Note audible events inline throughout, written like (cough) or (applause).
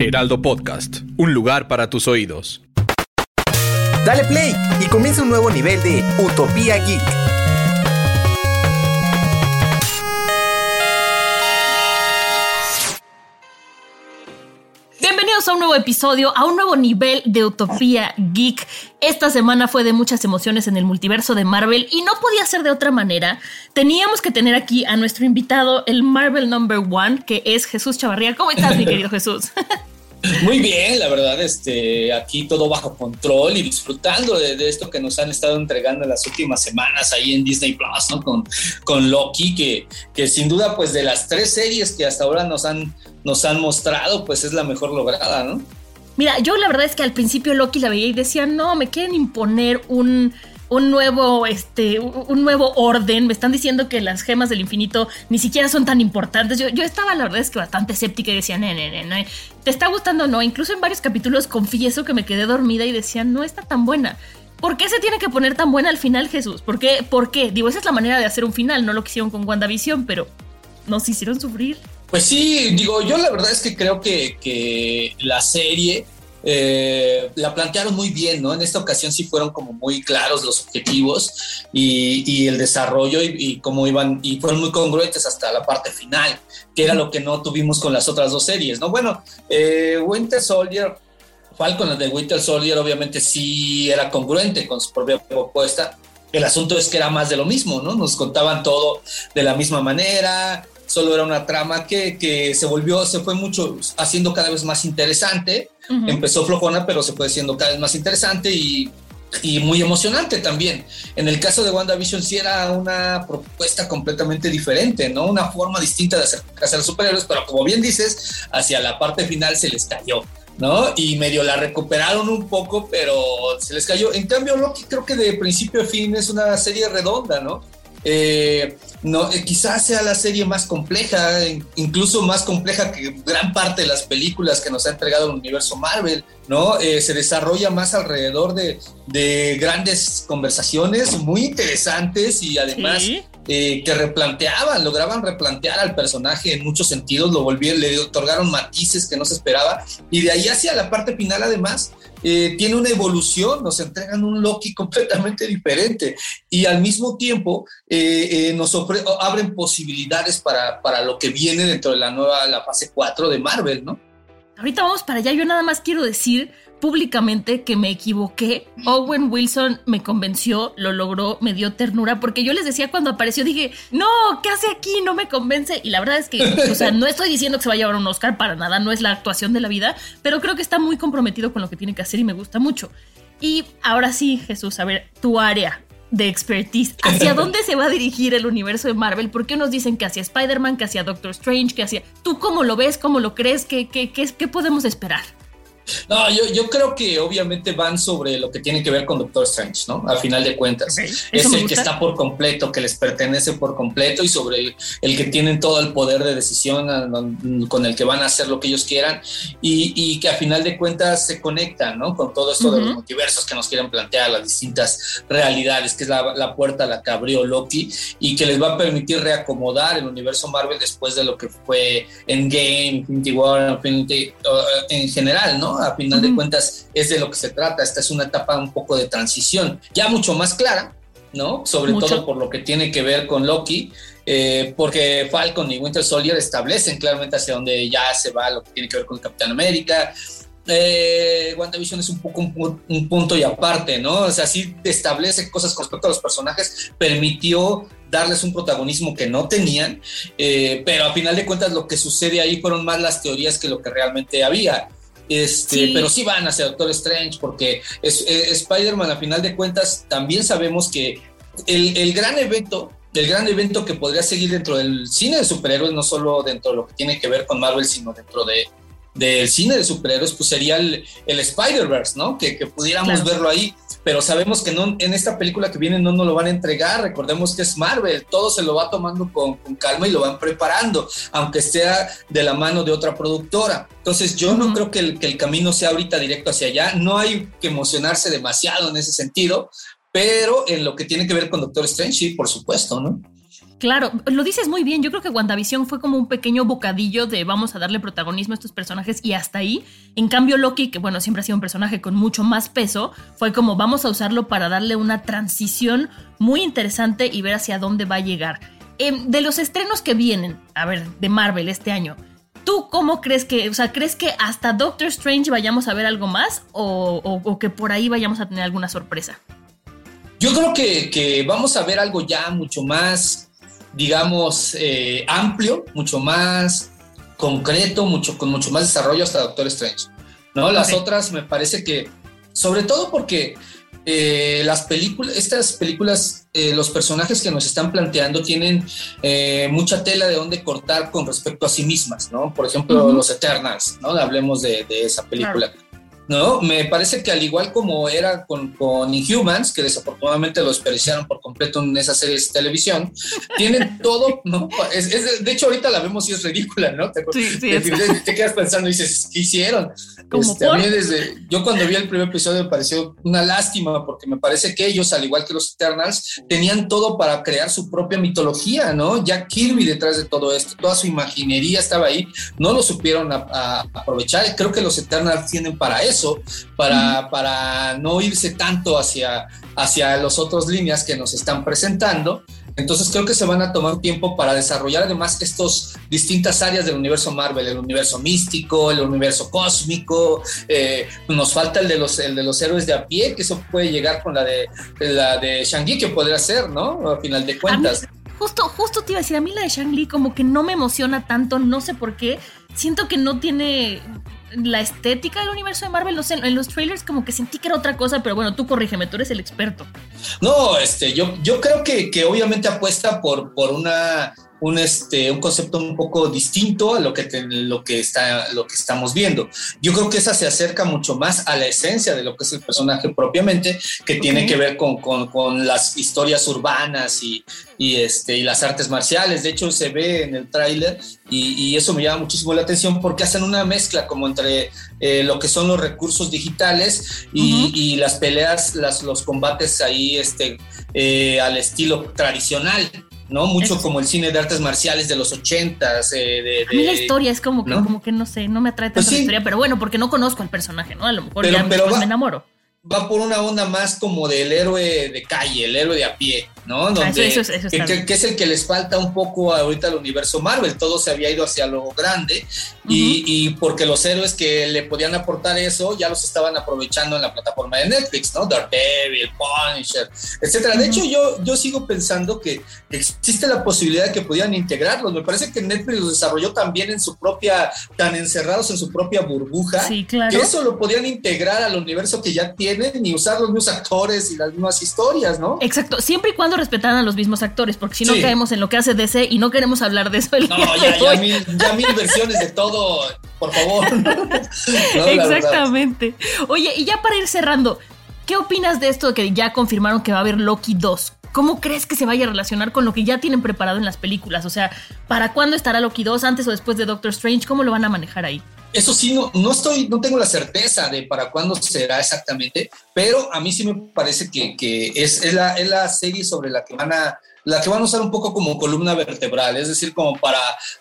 Heraldo Podcast, un lugar para tus oídos. Dale play y comienza un nuevo nivel de Utopía Geek. Bienvenidos a un nuevo episodio, a un nuevo nivel de Utopía Geek. Esta semana fue de muchas emociones en el multiverso de Marvel y no podía ser de otra manera. Teníamos que tener aquí a nuestro invitado, el Marvel Number One, que es Jesús Chavarría. ¿Cómo estás, mi (laughs) querido Jesús? (laughs) Muy bien, la verdad, este, aquí todo bajo control y disfrutando de, esto que nos han estado entregando en las últimas semanas ahí en Disney Plus, ¿no? Con, con Loki, que, que sin duda, pues de las tres series que hasta ahora nos han, nos han mostrado, pues es la mejor lograda, ¿no? Mira, yo la verdad es que al principio Loki la veía y decía, no, me quieren imponer un un nuevo, este, un nuevo orden. Me están diciendo que las gemas del infinito ni siquiera son tan importantes. Yo, yo estaba, la verdad es que bastante escéptica y decía, no, no, no, ¿te está gustando no? Incluso en varios capítulos confieso que me quedé dormida y decía, no está tan buena. ¿Por qué se tiene que poner tan buena al final, Jesús? ¿Por qué? ¿Por qué? Digo, esa es la manera de hacer un final, no lo que hicieron con WandaVision, pero nos hicieron sufrir. Pues sí, digo, yo la verdad es que creo que, que la serie eh, la plantearon muy bien, ¿no? En esta ocasión sí fueron como muy claros los objetivos y, el desarrollo y, cómo iban, y fueron muy congruentes hasta la parte final, que era lo que no tuvimos con las otras dos series, ¿no? Bueno, eh, Winter Soldier, Falcon de Winter Soldier obviamente sí era congruente con su propia propuesta. El asunto es que era más de lo mismo, ¿no? Nos contaban todo de la misma manera, solo era una trama que, que se volvió, se fue mucho haciendo cada vez más interesante Empezó flojona, pero se fue haciendo cada vez más interesante y, y, muy emocionante también. En el caso de WandaVision sí era una propuesta completamente diferente, ¿no? Una forma distinta de acercarse a los superhéroes, pero como bien dices, hacia la parte final se les cayó. ¿no? Y medio la recuperaron un poco, pero se les cayó. En cambio, Loki creo que de principio a fin es una serie redonda, ¿no? Eh, no, eh, quizás sea la serie más compleja, incluso más compleja que gran parte de las películas que nos ha entregado el universo Marvel, ¿no? Eh, se desarrolla más alrededor de, grandes conversaciones muy interesantes y además que replanteaban, lograban replantear al personaje en muchos sentidos, lo volvieron, le otorgaron matices que no se esperaba y de ahí hacia la parte final además eh, tiene una evolución, nos entregan un Loki (laughs) completamente diferente y al mismo tiempo eh, eh, nos abren posibilidades para, para, lo que viene dentro de la nueva, la fase 4 de Marvel, ¿no? Ahorita vamos para allá, yo nada más quiero decir públicamente que me equivoqué. Owen Wilson me convenció, lo logró, me dio ternura, porque yo les decía cuando apareció, dije, no, ¿qué hace aquí? No me convence. Y la verdad es que, o sea, no estoy diciendo que se va a llevar un Oscar para nada, no es la actuación de la vida, pero creo que está muy comprometido con lo que tiene que hacer y me gusta mucho. Y ahora sí, Jesús, a ver, tu área de expertise. (laughs) ¿Hacia dónde se va a dirigir el universo de Marvel? ¿Por qué nos dicen que hacia Spider-Man, que hacia Doctor Strange, que hacia... ¿Tú cómo lo ves? ¿Cómo lo crees? ¿Qué, qué, qué, qué podemos esperar? No, yo, yo, creo que obviamente van sobre lo que tiene que ver con Doctor Strange, ¿no? Al final de cuentas. Es el que está por completo, que les pertenece por completo y sobre el, que tienen todo el poder de decisión con el que van a hacer lo que ellos quieran y, y que a final de cuentas se conectan, ¿no? Con todo esto de los multiversos que nos quieren plantear, las distintas realidades, que es la, la puerta a la que abrió Loki y que les va a permitir reacomodar el universo Marvel después de lo que fue Endgame, Infinity War, Infinity, uh, en general, ¿no? A final de cuentas es de lo que se trata. Esta es una etapa un poco de transición, ya mucho más clara, ¿no? Sobre todo por lo que tiene que ver con Loki, eh, porque Falcon y Winter Soldier establecen claramente hacia dónde ya se va lo que tiene que ver con el Capitán América. Eh, WandaVision es un poco un, punto y aparte, ¿no? O sea, sí establece cosas con respecto a los personajes, permitió darles un protagonismo que no tenían, eh, pero a final de cuentas lo que sucede ahí fueron más las teorías que lo que realmente había. Este, Pero sí van hacia Doctor Strange porque es, Spider-Man a final de cuentas también sabemos que el, el gran evento del gran evento que podría seguir dentro del cine de superhéroes, no solo dentro de lo que tiene que ver con Marvel, sino dentro de, del cine de superhéroes, pues sería el, Spider-Verse, ¿no? Que, pudiéramos verlo ahí, pero sabemos que no, en esta película que viene no nos lo van a entregar, recordemos que es Marvel, todo se lo va tomando con, calma y lo van preparando, aunque sea de la mano de otra productora. Entonces yo no creo que el, que el camino sea ahorita directo hacia allá, no hay que emocionarse demasiado en ese sentido, pero en lo que tiene que ver con Doctor Strange, sí, por supuesto, ¿no? Claro, lo dices muy bien. Yo creo que WandaVision fue como un pequeño bocadillo de vamos a darle protagonismo a estos personajes y hasta ahí. En cambio, Loki, que bueno, siempre ha sido un personaje con mucho más peso, fue como vamos a usarlo para darle una transición muy interesante y ver hacia dónde va a llegar. Em, de los estrenos que vienen, a ver, de Marvel este año, ¿tú cómo crees que, o sea, crees que hasta Doctor Strange vayamos a ver algo más o, que por ahí vayamos a tener alguna sorpresa? Yo creo que, que vamos a ver algo ya mucho más digamos, eh, amplio, mucho más concreto, mucho, con mucho más desarrollo hasta Doctor Strange. ¿no? Las otras me parece que, sobre todo porque eh, las películas, estas películas, eh, los personajes que nos están planteando tienen mucha tela de dónde cortar con respecto a sí mismas, ¿no? Por ejemplo, los Eternals, ¿no? Hablemos de, esa película. ¿No? Me parece que al igual como era con, con Inhumans, que desafortunadamente lo desperdiciaron por completo en esa serie de televisión, tienen (laughs) todo, ¿no? de hecho, ahorita la vemos y es ridícula, ¿no? Te, sí, te, quedas pensando y dices, ¿qué hicieron? Este, a mí desde, yo cuando vi el primer episodio me pareció una lástima porque me parece que ellos, al igual que los Eternals, tenían todo para crear su propia mitología, ¿no? Jack Kirby detrás de todo esto, toda su imaginería estaba ahí, no lo supieron aprovechar. Creo que los Eternals tienen para eso para, para no irse tanto hacia, hacia las otras líneas que nos están presentando. Entonces creo que se van a tomar tiempo para desarrollar además estas distintas áreas del universo Marvel, el universo místico, el universo cósmico. Eh, nos falta el de los el de los héroes de a pie, que eso puede llegar con la de la de Shang-Chi que podría ser, ¿no? A final de cuentas. justo, justo te iba a decir, a mí la de Shang-Li como que no me emociona tanto, no sé por qué. Siento que no tiene la estética del universo de Marvel, no sé, en los trailers como que sentí que era otra cosa, pero bueno, tú corrígeme, tú eres el experto. No, este, yo, yo creo que, que obviamente apuesta por, por una un, este, un concepto un poco distinto a lo que, lo, que está, lo que estamos viendo. Yo creo que esa se acerca mucho más a la esencia de lo que es el personaje propiamente, que tiene que ver con, con, con, las historias urbanas y, y, este, y las artes marciales. De hecho, se ve en el tráiler y, y, eso me llama muchísimo la atención porque hacen una mezcla como entre eh, lo que son los recursos digitales y, y las peleas, las, los combates ahí este, eh, al estilo tradicional. ¿No? Mucho como el cine de artes marciales de los ochentas. Eh, de, a mí la historia es como que, ¿no? como que no sé, no me atrae tanto pues la historia, pero bueno, porque no conozco al personaje, ¿no? A lo mejor ya me enamoro va por una onda más como del héroe de calle, el héroe de a pie, ¿no? Ah, Donde, que, es el que les falta un poco ahorita al universo Marvel. Todo se había ido hacia lo grande y, porque los héroes que le podían aportar eso ya los estaban aprovechando en la plataforma de Netflix, ¿no? Daredevil, Punisher, etcétera. De hecho, yo, yo sigo pensando que existe la posibilidad de que pudieran integrarlos. Me parece que Netflix los desarrolló también en su propia, tan encerrados en su propia burbuja, sí, claro. que eso lo podían integrar al universo que ya tienen y usar los mismos actores y las mismas historias, ¿no? Exacto, siempre y cuando respetaran a los mismos actores, porque si no caemos en lo que hace DC y no queremos hablar de eso. El no, ya, ya, mil, ya mil versiones de todo por favor. (laughs) Exactamente. Oye, y ya para ir cerrando, ¿qué opinas de esto de que ya confirmaron que va a haber Loki 2? ¿Cómo crees que se vaya a relacionar con lo que ya tienen preparado en las películas? O sea, ¿para cuándo estará Loki 2? ¿Antes o después de Doctor Strange? ¿Cómo lo van a manejar ahí? Eso sí, no, no estoy, no tengo la certeza de para cuándo será exactamente, pero a mí sí me parece que, que es, es, la, es la serie sobre la que van a la que van a usar un poco como columna vertebral, es decir, como para,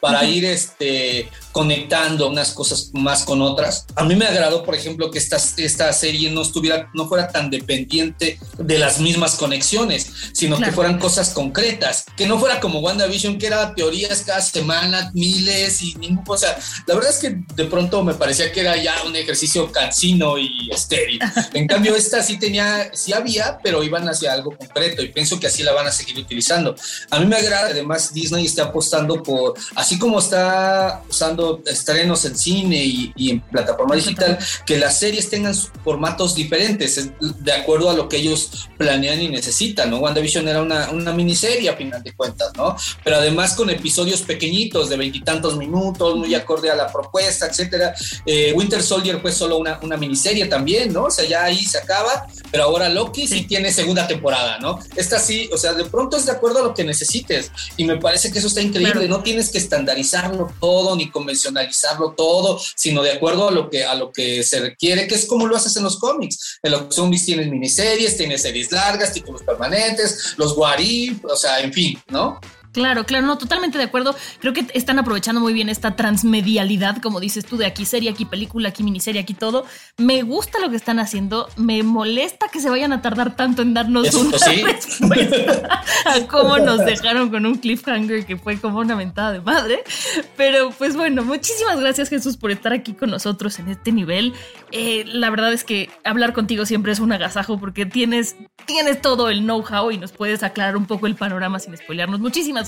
para ir este, conectando unas cosas más con otras. A mí me agradó, por ejemplo, que esta, esta serie no estuviera, no fuera tan dependiente de las mismas conexiones, sino que fueran cosas concretas, que no fuera como WandaVision, que era teorías cada semana, miles y ningún cosa. La verdad es que de pronto me parecía que era ya un ejercicio cansino y estéril. (laughs) En cambio, esta sí tenía, sí había, pero iban hacia algo concreto y pienso que así la van a seguir utilizando. A mí me agrada, además, Disney está apostando por así como está usando estrenos en cine y, en plataforma digital, que las series tengan formatos diferentes, de acuerdo a lo que ellos planean y necesitan, ¿no? WandaVision era una, una miniserie a final de cuentas, ¿no? Pero además con episodios pequeñitos de veintitantos minutos, muy acorde a la propuesta, etcétera. Eh, Winter Soldier fue solo una, una miniserie también, ¿no? O sea, ya ahí se acaba, pero ahora Loki sí, tiene segunda temporada, ¿no? Esta sí, o sea, de pronto es de acuerdo a lo que necesites y me parece que eso está increíble, no tienes que estandarizarlo todo ni convencionalizarlo todo, sino de acuerdo a lo que a lo que se requiere, que es como lo haces en los cómics. En los zombies tienes miniseries, tienes series largas, títulos permanentes, los Warif, o sea, en fin, ¿no? Claro, claro, no, totalmente de acuerdo. Creo que están aprovechando muy bien esta transmedialidad, como dices tú, de aquí serie, aquí película, aquí miniserie, aquí todo. Me gusta lo que están haciendo. Me molesta que se vayan a tardar tanto en darnos una ¿sí? respuesta a cómo nos dejaron con un cliffhanger que fue como una mentada de madre. Pero pues bueno, muchísimas gracias Jesús por estar aquí con nosotros en este nivel. Eh, la verdad es que hablar contigo siempre es un agasajo porque tienes, tienes todo el know-how y nos puedes aclarar un poco el panorama sin spoilearnos. Muchísimas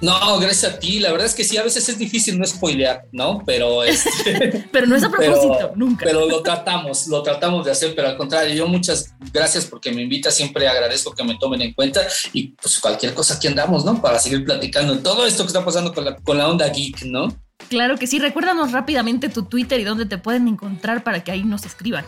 No, gracias a ti. La verdad es que sí, a veces es difícil no spoilear, ¿no? Pero (laughs) este, (laughs) pero no es a propósito, nunca. Pero lo tratamos, lo tratamos de hacer, pero al contrario, yo muchas gracias porque me invita, siempre agradezco que me tomen en cuenta y pues cualquier cosa aquí andamos, ¿no? Para seguir platicando todo esto que está pasando con la, con la onda geek, ¿no? Claro que sí, recuérdanos rápidamente tu Twitter y dónde te pueden encontrar para que ahí nos escriban.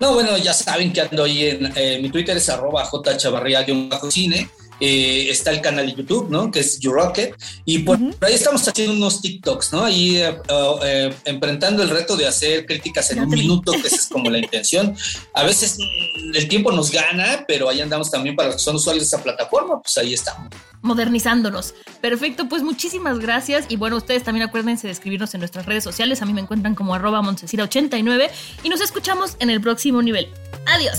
No, bueno, ya saben que ando ahí en eh, mi Twitter es arroba jchavarría-cine eh, está el canal de YouTube, ¿no? Que es YouRocket. Y por, ahí estamos haciendo unos TikToks, ¿no? Ahí eh, eh, enfrentando el reto de hacer críticas en un minuto, que esa es como la (laughs) intención. A veces mm, el tiempo nos gana, pero ahí andamos también para los que son usuarios de esa plataforma, pues ahí estamos. Modernizándonos. Perfecto, pues muchísimas gracias. Y bueno, ustedes también acuérdense de escribirnos en nuestras redes sociales. A mí me encuentran como arroba 89 y nos escuchamos en el próximo nivel. Adiós.